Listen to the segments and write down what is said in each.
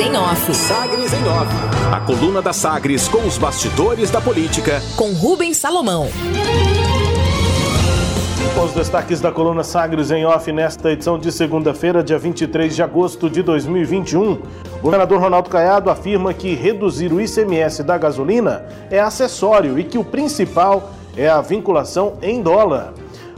em Off. Sagres em Off. A coluna da Sagres com os bastidores da política. Com Rubens Salomão. Os destaques da coluna Sagres em Off nesta edição de segunda-feira, dia 23 de agosto de 2021. O governador Ronaldo Caiado afirma que reduzir o ICMS da gasolina é acessório e que o principal é a vinculação em dólar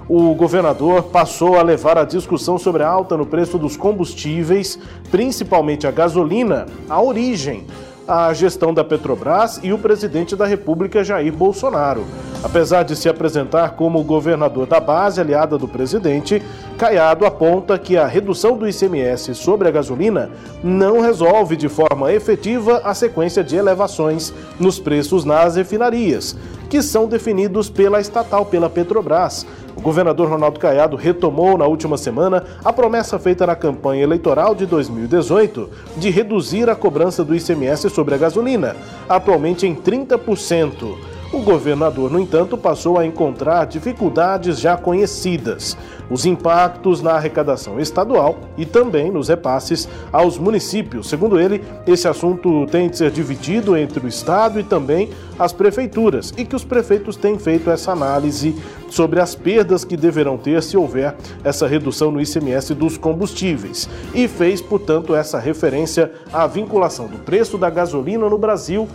o governador passou a levar a discussão sobre a alta no preço dos combustíveis, principalmente a gasolina, a origem, a gestão da Petrobras e o presidente da República Jair Bolsonaro. Apesar de se apresentar como governador da base aliada do presidente, Caiado aponta que a redução do ICMS sobre a gasolina não resolve de forma efetiva a sequência de elevações nos preços nas refinarias, que são definidos pela estatal, pela Petrobras. O governador Ronaldo Caiado retomou na última semana a promessa feita na campanha eleitoral de 2018 de reduzir a cobrança do ICMS sobre a gasolina, atualmente em 30%. O governador, no entanto, passou a encontrar dificuldades já conhecidas, os impactos na arrecadação estadual e também nos repasses aos municípios. Segundo ele, esse assunto tem de ser dividido entre o Estado e também as prefeituras e que os prefeitos têm feito essa análise sobre as perdas que deverão ter se houver essa redução no ICMS dos combustíveis e fez, portanto, essa referência à vinculação do preço da gasolina no Brasil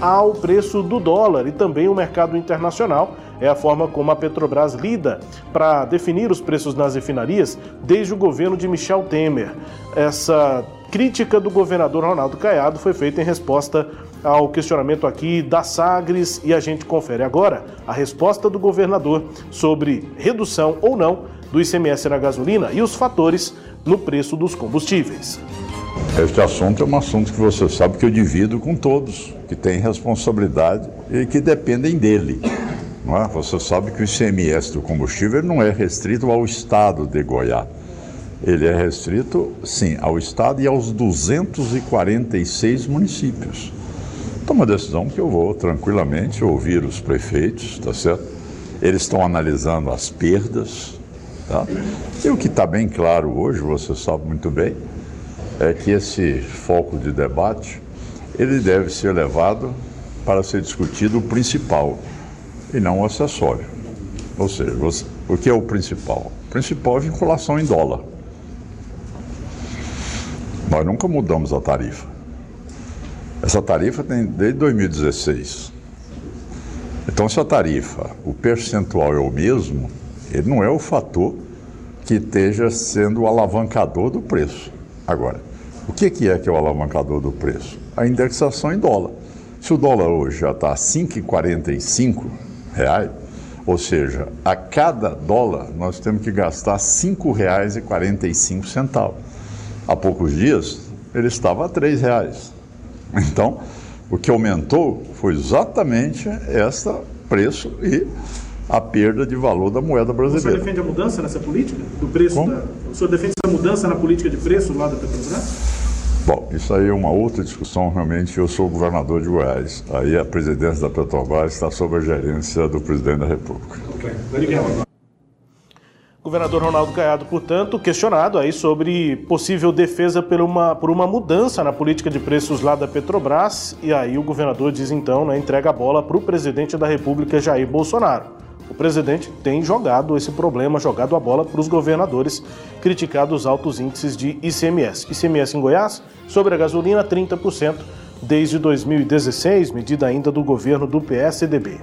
ao preço do dólar e também o mercado internacional. É a forma como a Petrobras lida para definir os preços nas refinarias desde o governo de Michel Temer. Essa crítica do governador Ronaldo Caiado foi feita em resposta ao questionamento aqui da Sagres e a gente confere agora a resposta do governador sobre redução ou não do ICMS na gasolina e os fatores no preço dos combustíveis. Este assunto é um assunto que você sabe que eu divido com todos, que têm responsabilidade e que dependem dele. Não é? Você sabe que o ICMS do combustível não é restrito ao estado de Goiás. Ele é restrito, sim, ao estado e aos 246 municípios. Então, uma decisão que eu vou tranquilamente ouvir os prefeitos, tá certo? Eles estão analisando as perdas, tá? E o que está bem claro hoje, você sabe muito bem, é que esse foco de debate ele deve ser levado para ser discutido o principal e não o acessório. Ou seja, você, o que é o principal? O principal é vinculação em dólar. Nós nunca mudamos a tarifa. Essa tarifa tem desde 2016. Então, se a tarifa, o percentual é o mesmo, ele não é o fator que esteja sendo o alavancador do preço. Agora, o que, é que é o alavancador do preço? A indexação em dólar. Se o dólar hoje já está a R$ 5,45, ou seja, a cada dólar nós temos que gastar R$ 5,45. Há poucos dias ele estava a R$ reais. Então, o que aumentou foi exatamente esse preço e a perda de valor da moeda brasileira. O senhor defende a mudança nessa política? Do preço da... O senhor defende essa mudança na política de preço lá da Petrobras? Bom, isso aí é uma outra discussão. Realmente, eu sou governador de Goiás. Aí a presidência da Petrobras está sob a gerência do presidente da República. Ok, obrigado. Governador Ronaldo Caiado, portanto, questionado aí sobre possível defesa por uma, por uma mudança na política de preços lá da Petrobras. E aí o governador diz então, né, entrega a bola para o presidente da República, Jair Bolsonaro. O presidente tem jogado esse problema, jogado a bola para os governadores, criticado os altos índices de ICMS. ICMS em Goiás, sobre a gasolina, 30% desde 2016, medida ainda do governo do PSDB.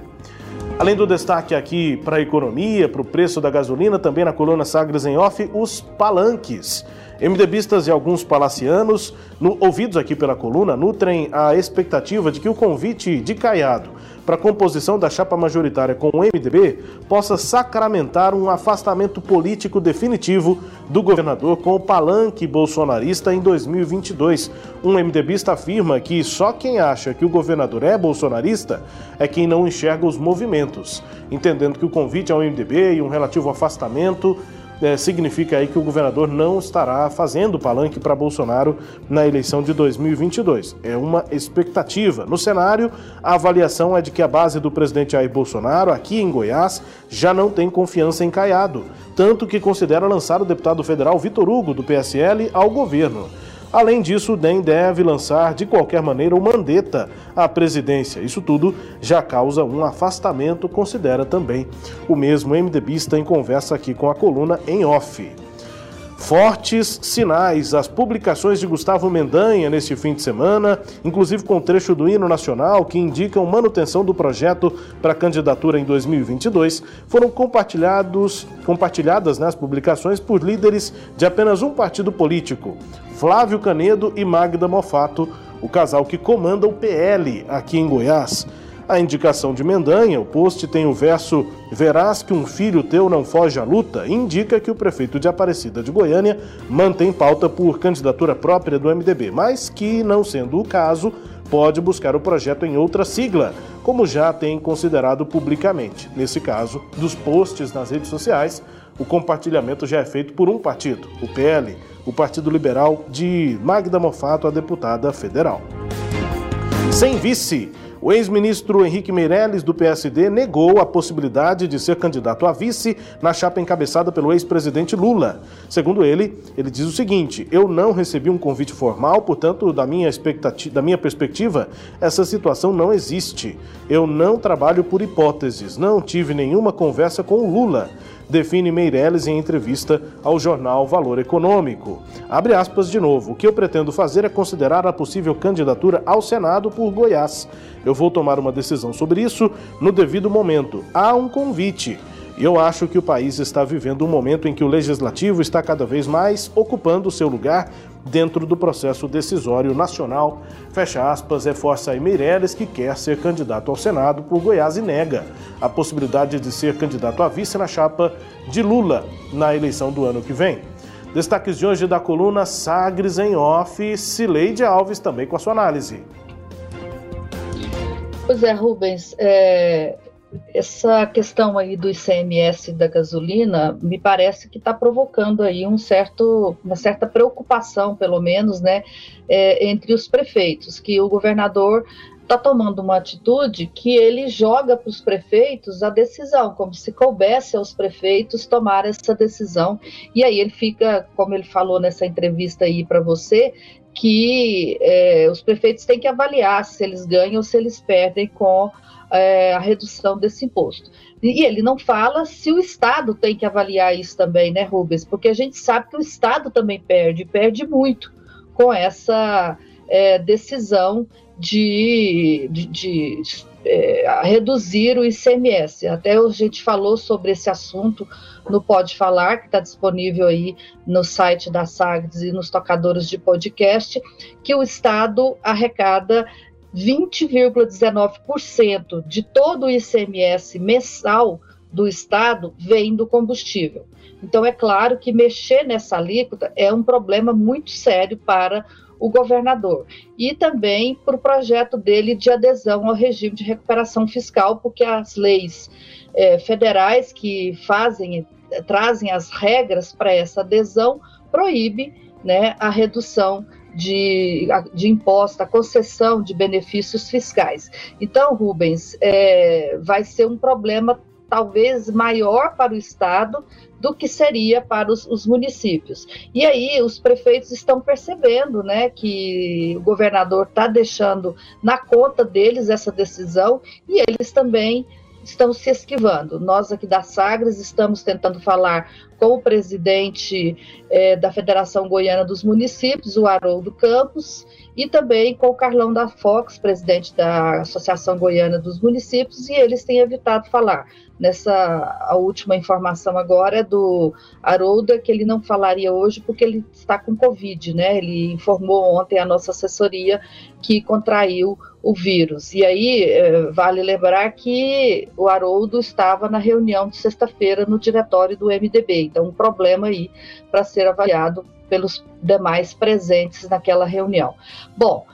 Além do destaque aqui para a economia, para o preço da gasolina, também na coluna Sagres em Off, os palanques. MDBistas e alguns palacianos, no, ouvidos aqui pela coluna, nutrem a expectativa de que o convite de Caiado para a composição da chapa majoritária com o MDB possa sacramentar um afastamento político definitivo do governador com o palanque bolsonarista em 2022. Um MDBista afirma que só quem acha que o governador é bolsonarista é quem não enxerga os movimentos, entendendo que o convite ao MDB e um relativo afastamento é, significa aí que o governador não estará fazendo palanque para Bolsonaro na eleição de 2022. É uma expectativa. No cenário, a avaliação é de que a base do presidente Jair Bolsonaro, aqui em Goiás, já não tem confiança em Caiado, tanto que considera lançar o deputado federal Vitor Hugo, do PSL, ao governo. Além disso, o DEM deve lançar de qualquer maneira uma mandeta à presidência. Isso tudo já causa um afastamento, considera também o mesmo MDBista em conversa aqui com a coluna em off. Fortes sinais. As publicações de Gustavo Mendanha neste fim de semana, inclusive com trecho do hino nacional que indicam manutenção do projeto para candidatura em 2022, foram compartilhados, compartilhadas nas né, publicações por líderes de apenas um partido político, Flávio Canedo e Magda Mofato, o casal que comanda o PL aqui em Goiás. A indicação de Mendanha, o post tem o verso Verás que um filho teu não foge à luta, indica que o prefeito de Aparecida de Goiânia mantém pauta por candidatura própria do MDB, mas que, não sendo o caso, pode buscar o projeto em outra sigla, como já tem considerado publicamente. Nesse caso, dos posts nas redes sociais, o compartilhamento já é feito por um partido, o PL, o Partido Liberal de Magda Mofato, a deputada federal. Sem vice. O ex-ministro Henrique Meirelles, do PSD, negou a possibilidade de ser candidato a vice na chapa encabeçada pelo ex-presidente Lula. Segundo ele, ele diz o seguinte: Eu não recebi um convite formal, portanto, da minha, expectativa, da minha perspectiva, essa situação não existe. Eu não trabalho por hipóteses, não tive nenhuma conversa com o Lula define Meirelles em entrevista ao jornal Valor Econômico. Abre aspas de novo. O que eu pretendo fazer é considerar a possível candidatura ao Senado por Goiás. Eu vou tomar uma decisão sobre isso no devido momento. Há um convite. E eu acho que o país está vivendo um momento em que o legislativo está cada vez mais ocupando o seu lugar dentro do processo decisório nacional. Fecha aspas, reforça aí Meirelles, que quer ser candidato ao Senado por Goiás e nega a possibilidade de ser candidato a vice na chapa de Lula na eleição do ano que vem. Destaques de hoje da coluna Sagres em Off, Cileide Alves também com a sua análise. Pois é, Rubens, é, essa questão aí do ICMS da gasolina me parece que está provocando aí um certo, uma certa preocupação, pelo menos, né, é, entre os prefeitos, que o governador está tomando uma atitude que ele joga para os prefeitos a decisão, como se coubesse aos prefeitos tomar essa decisão. E aí ele fica, como ele falou nessa entrevista aí para você, que é, os prefeitos têm que avaliar se eles ganham ou se eles perdem com é, a redução desse imposto. E ele não fala se o Estado tem que avaliar isso também, né, Rubens? Porque a gente sabe que o Estado também perde, perde muito com essa é, decisão de, de, de é, reduzir o ICMS. Até a gente falou sobre esse assunto no Pode Falar, que está disponível aí no site da Sagres e nos tocadores de podcast, que o Estado arrecada 20,19% de todo o ICMS mensal do Estado vem do combustível. Então, é claro que mexer nessa alíquota é um problema muito sério para o governador e também para o projeto dele de adesão ao regime de recuperação fiscal, porque as leis é, federais que fazem, trazem as regras para essa adesão proíbe né, a redução de, de imposto, a concessão de benefícios fiscais. Então, Rubens, é, vai ser um problema talvez maior para o Estado do que seria para os, os, municípios. E aí os prefeitos estão percebendo né, que o governador está deixando na conta deles essa decisão e eles também estão se esquivando. Nós aqui da Sagres estamos tentando falar com o presidente é, da Federação Goiana dos Municípios, o Haroldo Campos, e também com o Carlão da Fox, presidente da Associação Goiana dos Municípios, e eles têm evitado falar. Nessa a última informação agora é do Haroldo, que ele não falaria hoje porque ele está com Covid, né? Ele informou ontem a nossa assessoria que contraiu o vírus. E aí eh, vale lembrar que o Haroldo estava na reunião de sexta-feira no diretório do MDB, então um problema aí para ser avaliado pelos demais presentes naquela reunião. Bom,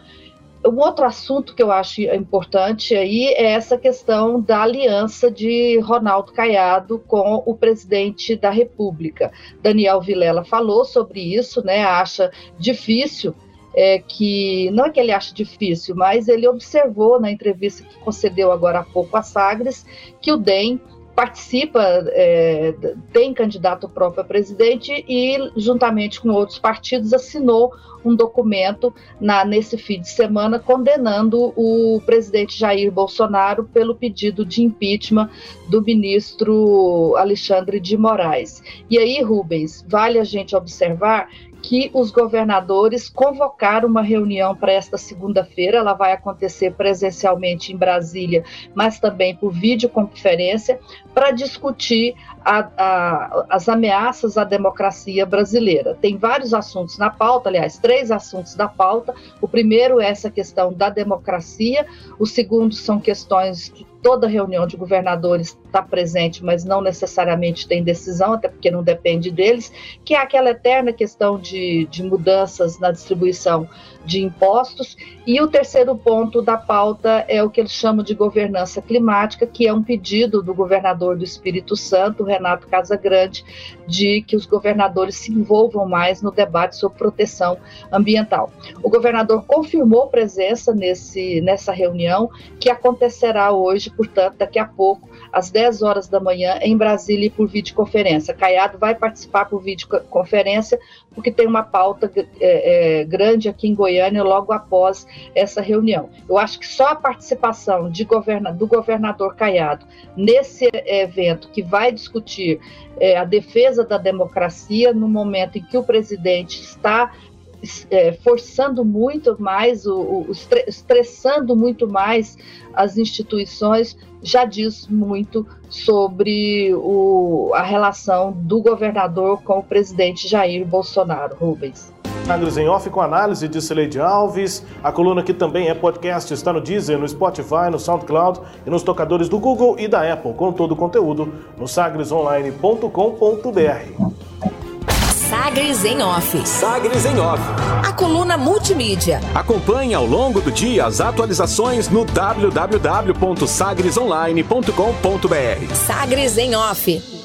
um outro assunto que eu acho importante aí é essa questão da aliança de Ronaldo Caiado com o presidente da República. Daniel Vilela falou sobre isso, né? Acha difícil é, que não é que ele acha difícil, mas ele observou na entrevista que concedeu agora há pouco a Sagres que o DEM participa, é, tem candidato próprio a presidente e, juntamente com outros partidos, assinou um documento na, nesse fim de semana condenando o presidente Jair Bolsonaro pelo pedido de impeachment do ministro Alexandre de Moraes. E aí, Rubens, vale a gente observar que os governadores convocaram uma reunião para esta segunda-feira. Ela vai acontecer presencialmente em Brasília, mas também por videoconferência, para discutir a, a, as ameaças à democracia brasileira. Tem vários assuntos na pauta, aliás, três assuntos da pauta. O primeiro é essa questão da democracia, o segundo são questões que toda reunião de governadores está presente, mas não necessariamente tem decisão, até porque não depende deles, que é aquela eterna questão de, de mudanças na distribuição de impostos. E o terceiro ponto da pauta é o que eles chamam de governança climática, que é um pedido do governador do Espírito Santo, Renato Casagrande, de que os governadores se envolvam mais no debate sobre proteção ambiental. O governador confirmou presença nesse, nessa reunião, que acontecerá hoje, portanto, daqui a pouco, às 10 horas da manhã, em Brasília, por videoconferência. Caiado vai participar por videoconferência, porque tem uma pauta é, é, grande aqui em Goiânia logo após essa reunião. Eu acho que só a participação governa, do governador Caiado nesse evento que vai discutir é, a defesa da democracia no momento em que o presidente está é, forçando muito mais, o, o, estressando muito mais as instituições, já diz muito sobre o, a relação do governador com o presidente Jair Bolsonaro. Rubens. Sagres em Off com análise de Cileide Alves. A coluna que também é podcast está no Deezer, no Spotify, no SoundCloud e nos tocadores do Google e da Apple, com todo o conteúdo no sagresonline.com.br. Sagres em Off. Sagres em Off. A coluna multimídia. Acompanhe ao longo do dia as atualizações no www.sagresonline.com.br. Sagres em Off.